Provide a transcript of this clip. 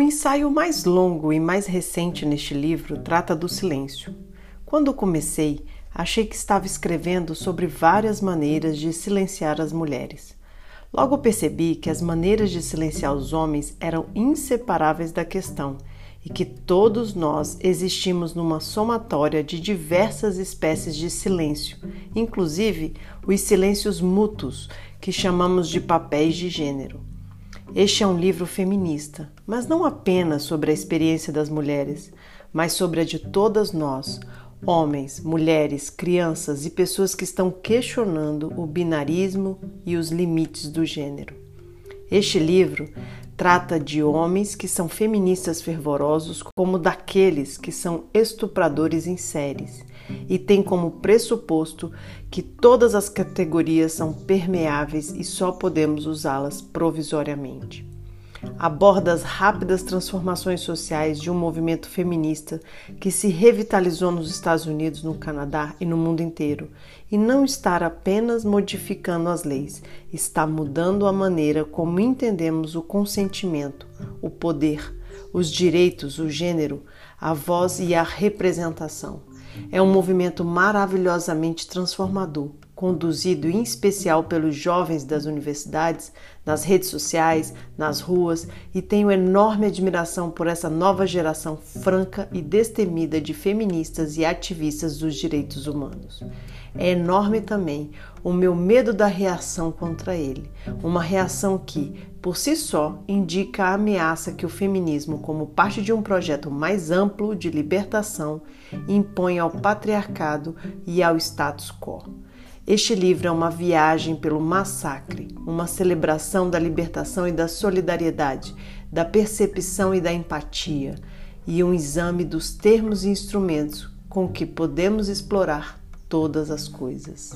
O ensaio mais longo e mais recente neste livro trata do silêncio. Quando comecei, achei que estava escrevendo sobre várias maneiras de silenciar as mulheres. Logo percebi que as maneiras de silenciar os homens eram inseparáveis da questão e que todos nós existimos numa somatória de diversas espécies de silêncio, inclusive os silêncios mútuos, que chamamos de papéis de gênero. Este é um livro feminista, mas não apenas sobre a experiência das mulheres, mas sobre a de todas nós, homens, mulheres, crianças e pessoas que estão questionando o binarismo e os limites do gênero. Este livro trata de homens que são feministas fervorosos, como daqueles que são estupradores em séries, e tem como pressuposto que todas as categorias são permeáveis e só podemos usá-las provisoriamente aborda as rápidas transformações sociais de um movimento feminista que se revitalizou nos Estados Unidos, no Canadá e no mundo inteiro, e não está apenas modificando as leis, está mudando a maneira como entendemos o consentimento, o poder, os direitos, o gênero, a voz e a representação. É um movimento maravilhosamente transformador conduzido em especial pelos jovens das universidades, nas redes sociais, nas ruas, e tenho enorme admiração por essa nova geração franca e destemida de feministas e ativistas dos direitos humanos. É enorme também o meu medo da reação contra ele, uma reação que, por si só, indica a ameaça que o feminismo, como parte de um projeto mais amplo de libertação, impõe ao patriarcado e ao status quo. Este livro é uma viagem pelo massacre, uma celebração da libertação e da solidariedade, da percepção e da empatia, e um exame dos termos e instrumentos com que podemos explorar todas as coisas.